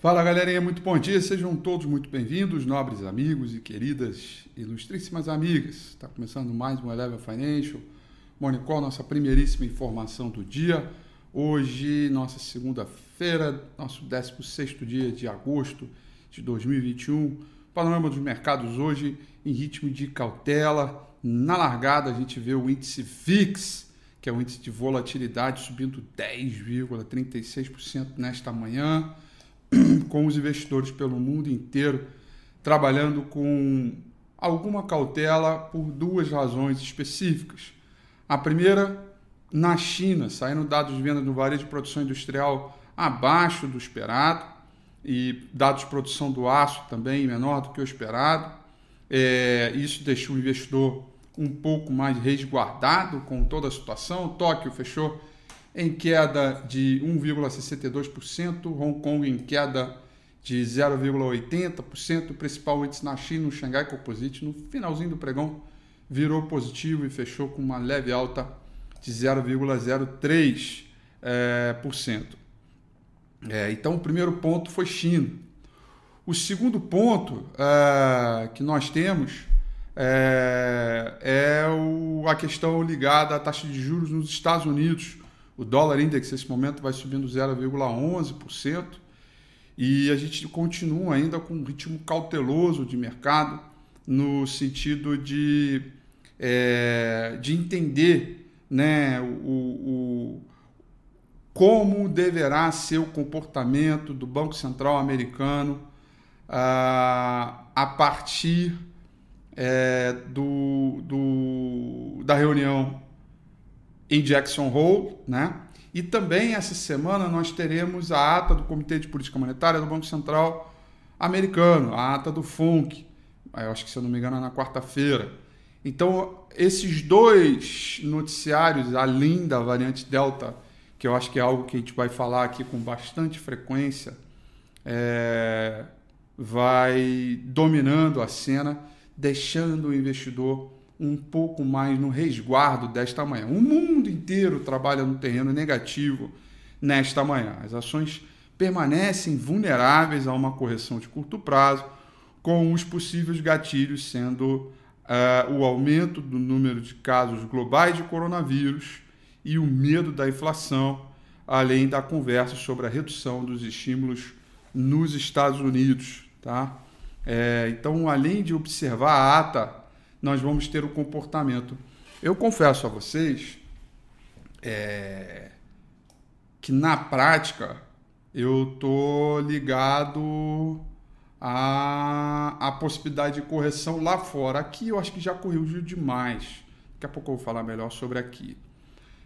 Fala galerinha, muito bom dia, sejam todos muito bem-vindos, nobres amigos e queridas ilustríssimas amigas. Está começando mais um Eleva Financial Morning Call, nossa primeiríssima informação do dia. Hoje, nossa segunda-feira, nosso 16 dia de agosto de 2021. Panorama dos mercados hoje em ritmo de cautela. Na largada, a gente vê o índice VIX, que é o índice de volatilidade, subindo 10,36% nesta manhã com os investidores pelo mundo inteiro, trabalhando com alguma cautela por duas razões específicas. A primeira, na China, saindo dados de venda do varejo de produção industrial abaixo do esperado e dados de produção do aço também menor do que o esperado. É, isso deixou o investidor um pouco mais resguardado com toda a situação. Tóquio fechou em queda de 1,62%, Hong Kong em queda de 0,80%, o principal índice na China, o Shanghai Composite, no finalzinho do pregão virou positivo e fechou com uma leve alta de 0,03%. É. É, então, o primeiro ponto foi China. O segundo ponto é, que nós temos é, é o, a questão ligada à taxa de juros nos Estados Unidos, o dólar index nesse momento vai subindo 0,11% e a gente continua ainda com um ritmo cauteloso de mercado no sentido de, é, de entender né, o, o, como deverá ser o comportamento do Banco Central americano ah, a partir é, do, do, da reunião em Jackson Hole, né? E também essa semana nós teremos a ata do Comitê de Política Monetária do Banco Central Americano, a ata do FONC, eu acho que se eu não me engano é na quarta-feira. Então, esses dois noticiários, além da variante Delta, que eu acho que é algo que a gente vai falar aqui com bastante frequência, é, vai dominando a cena, deixando o investidor um pouco mais no resguardo desta manhã. O mundo inteiro trabalha no terreno negativo nesta manhã. As ações permanecem vulneráveis a uma correção de curto prazo, com os possíveis gatilhos sendo uh, o aumento do número de casos globais de coronavírus e o medo da inflação, além da conversa sobre a redução dos estímulos nos Estados Unidos. Tá? É, então, além de observar a ata nós vamos ter o comportamento. Eu confesso a vocês é, que na prática eu tô ligado à, à possibilidade de correção lá fora. Aqui eu acho que já corrigiu demais. Daqui a pouco eu vou falar melhor sobre aqui.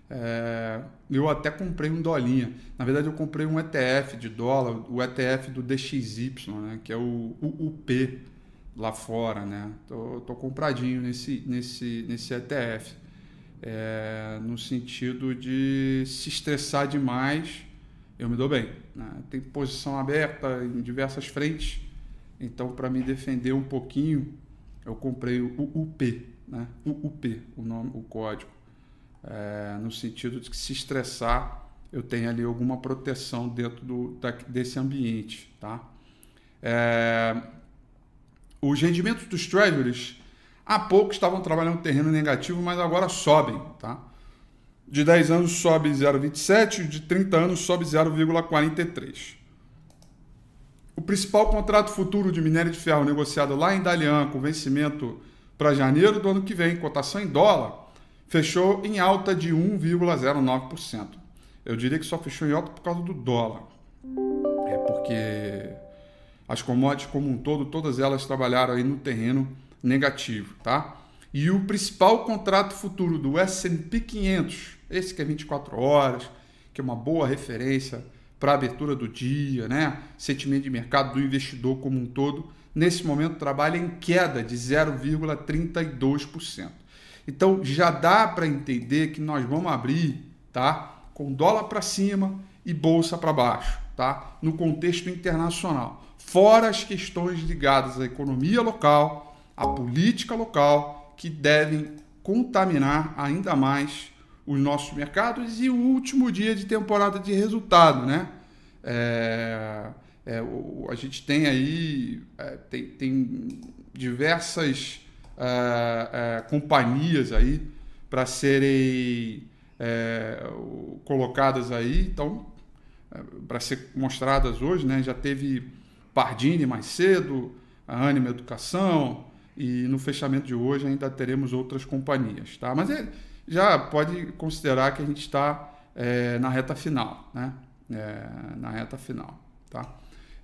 É, eu até comprei um dolinha. Na verdade, eu comprei um ETF de dólar, o ETF do DXY, né, que é o UP lá fora, né? Tô, tô compradinho nesse, nesse, nesse ETF. É, no sentido de se estressar demais, eu me dou bem. Né? Tem posição aberta em diversas frentes, então para me defender um pouquinho, eu comprei o UP, né? o UP, o nome, o código, é, no sentido de que se estressar, eu tenho ali alguma proteção dentro do, da, desse ambiente, tá? É, os rendimentos dos treasuries há pouco estavam trabalhando terreno negativo, mas agora sobem. Tá? De 10 anos sobe 0,27, de 30 anos sobe 0,43. O principal contrato futuro de minério de ferro negociado lá em Dalian, com vencimento para janeiro do ano que vem, cotação em dólar, fechou em alta de 1,09%. Eu diria que só fechou em alta por causa do dólar. É porque as commodities como um todo, todas elas trabalharam aí no terreno negativo, tá? E o principal contrato futuro do S&P 500 Esse que é 24 horas, que é uma boa referência para a abertura do dia, né? sentimento de mercado do investidor como um todo, nesse momento trabalha em queda de 0,32%. Então já dá para entender que nós vamos abrir tá? com dólar para cima e bolsa para baixo, tá? no contexto internacional. Fora as questões ligadas à economia local, à política local, que devem contaminar ainda mais os nossos mercados e o último dia de temporada de resultado, né? É, é, a gente tem aí é, tem, tem, diversas é, é, companhias aí para serem é, colocadas aí, então para ser mostradas hoje, né? Já teve Pardini mais cedo, a Anima Educação e no fechamento de hoje ainda teremos outras companhias, tá? Mas é, já pode considerar que a gente está é, na reta final, né? É, na reta final, tá?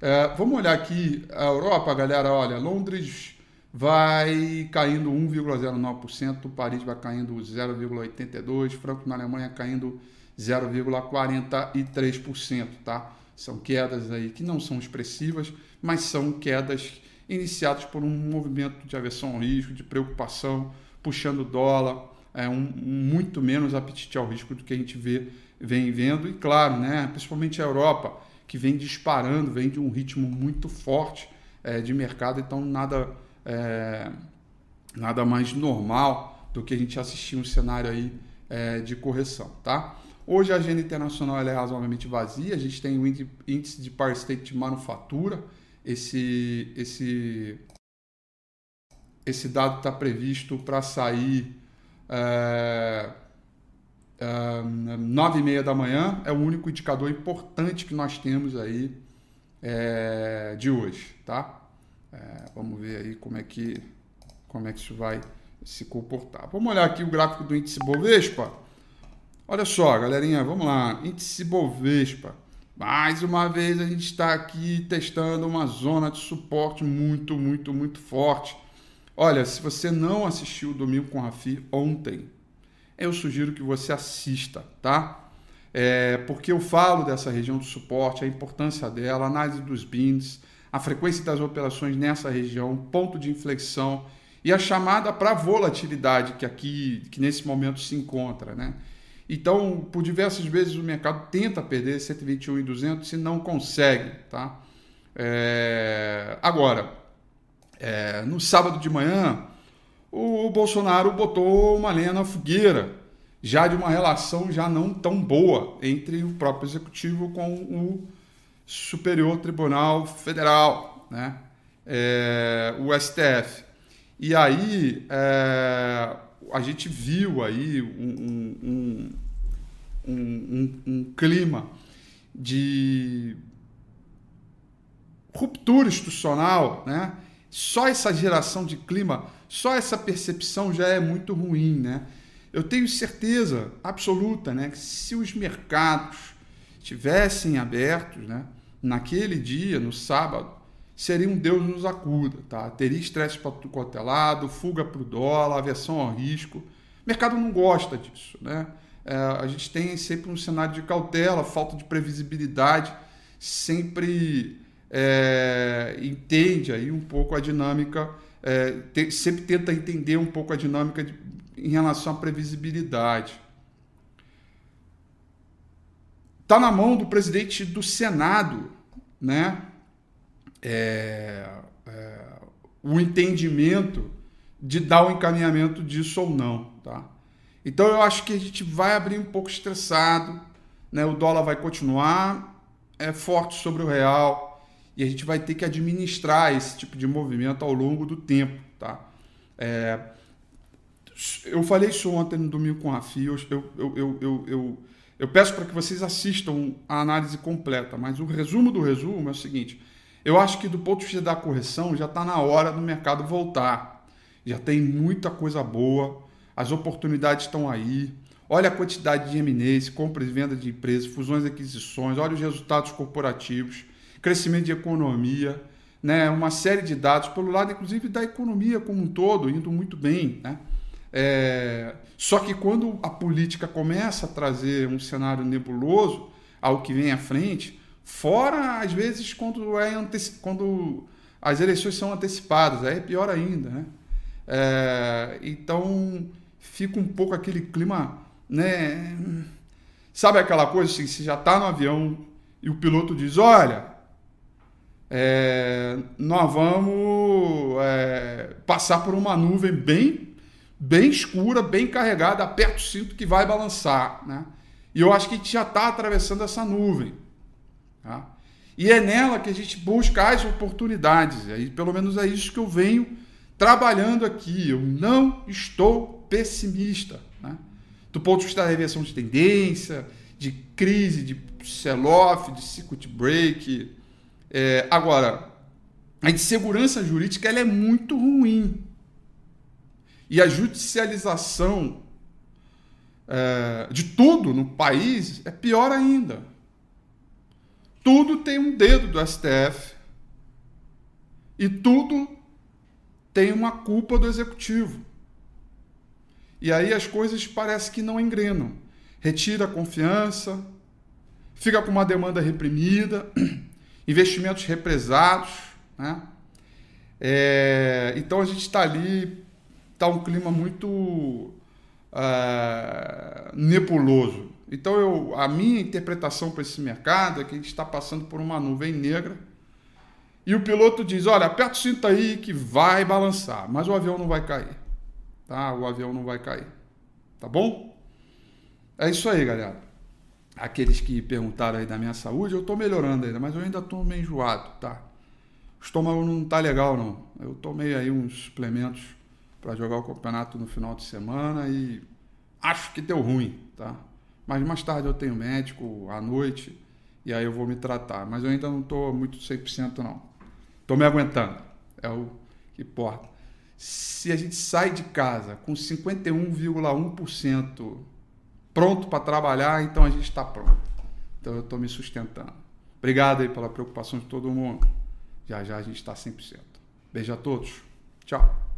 É, vamos olhar aqui a Europa, galera. Olha, Londres vai caindo 1,09%, Paris vai caindo 0,82%, Franco na Alemanha caindo 0,43%, tá? São quedas aí que não são expressivas, mas são quedas iniciadas por um movimento de aversão ao risco, de preocupação, puxando o dólar, é, um, muito menos apetite ao risco do que a gente vê, vem vendo. E claro, né, principalmente a Europa, que vem disparando, vem de um ritmo muito forte é, de mercado, então nada, é, nada mais normal do que a gente assistir um cenário aí é, de correção. Tá? Hoje a agenda internacional é razoavelmente vazia, a gente tem o índice de Power State de manufatura, esse, esse, esse dado está previsto para sair é, é, nove e meia da manhã é o único indicador importante que nós temos aí é, de hoje, tá? É, vamos ver aí como é que como é que isso vai se comportar. Vamos olhar aqui o gráfico do índice Bovespa. Olha só, galerinha, vamos lá. Índice Bovespa. Mais uma vez a gente está aqui testando uma zona de suporte muito, muito, muito forte. Olha, se você não assistiu o Domingo com Rafi ontem, eu sugiro que você assista, tá? É, porque eu falo dessa região de suporte, a importância dela, análise dos bins, a frequência das operações nessa região, ponto de inflexão e a chamada para volatilidade que aqui, que nesse momento se encontra, né? Então, por diversas vezes o mercado tenta perder 121 e 200 e não consegue, tá? É... Agora, é, no sábado de manhã, o Bolsonaro botou uma lenha na fogueira, já de uma relação já não tão boa entre o próprio executivo com o Superior Tribunal Federal, né? É, o STF. E aí é, a gente viu aí um, um, um, um clima de ruptura institucional, né? Só essa geração de clima, só essa percepção já é muito ruim, né? Eu tenho certeza absoluta, né, que se os mercados tivessem abertos, né, naquele dia, no sábado, seria um Deus nos acuda, tá? Teria estresse cotelado, fuga para o dólar, aversão ao risco. O mercado não gosta disso, né? É, a gente tem sempre um cenário de cautela, falta de previsibilidade, sempre é, entende aí um pouco a dinâmica, é, te, sempre tenta entender um pouco a dinâmica de, em relação à previsibilidade. Está na mão do presidente do Senado, né? É, é, o entendimento de dar o encaminhamento disso ou não, tá? Então eu acho que a gente vai abrir um pouco estressado, né? O dólar vai continuar é forte sobre o real, e a gente vai ter que administrar esse tipo de movimento ao longo do tempo, tá? É, eu falei isso ontem no domingo com a eu, eu, eu, eu, eu, eu peço para que vocês assistam a análise completa, mas o resumo do resumo é o seguinte, eu acho que do ponto de vista da correção já está na hora do mercado voltar, já tem muita coisa boa, as oportunidades estão aí, olha a quantidade de M&As, compra e venda de empresas, fusões e aquisições, olha os resultados corporativos, crescimento de economia, né, uma série de dados, pelo lado inclusive da economia como um todo, indo muito bem. Né? É, só que quando a política começa a trazer um cenário nebuloso ao que vem à frente, fora às vezes quando, é quando as eleições são antecipadas, aí é pior ainda. Né? É, então fica um pouco aquele clima, né? Sabe aquela coisa assim, você já está no avião e o piloto diz, olha, é, nós vamos é, passar por uma nuvem bem bem escura, bem carregada, aperta o cinto que vai balançar. Né? E eu acho que a gente já está atravessando essa nuvem. Tá? E é nela que a gente busca as oportunidades. E pelo menos é isso que eu venho trabalhando aqui. Eu não estou pessimista. Né? Do ponto de vista da reversão de tendência, de crise, de sell-off, de circuit break. É, agora, a insegurança jurídica ela é muito ruim. E a judicialização é, de tudo no país é pior ainda. Tudo tem um dedo do STF. E tudo tem uma culpa do executivo. E aí as coisas parecem que não engrenam. Retira a confiança, fica com uma demanda reprimida, investimentos represados. Né? É, então a gente está ali está um clima muito uh, nebuloso. Então, eu, a minha interpretação para esse mercado é que a gente está passando por uma nuvem negra e o piloto diz: Olha, aperta o cinto aí que vai balançar, mas o avião não vai cair. Tá? O avião não vai cair. Tá bom? É isso aí, galera. Aqueles que perguntaram aí da minha saúde, eu estou melhorando ainda, mas eu ainda estou meio enjoado, tá? O estômago não tá legal, não. Eu tomei aí uns suplementos para jogar o campeonato no final de semana e acho que deu ruim, tá? Mas mais tarde eu tenho médico à noite e aí eu vou me tratar. Mas eu ainda não estou muito 100% não. Estou me aguentando, é o que importa. Se a gente sai de casa com 51,1% pronto para trabalhar, então a gente está pronto. Então eu estou me sustentando. Obrigado aí pela preocupação de todo mundo. Já já a gente está 100%. Beijo a todos. Tchau.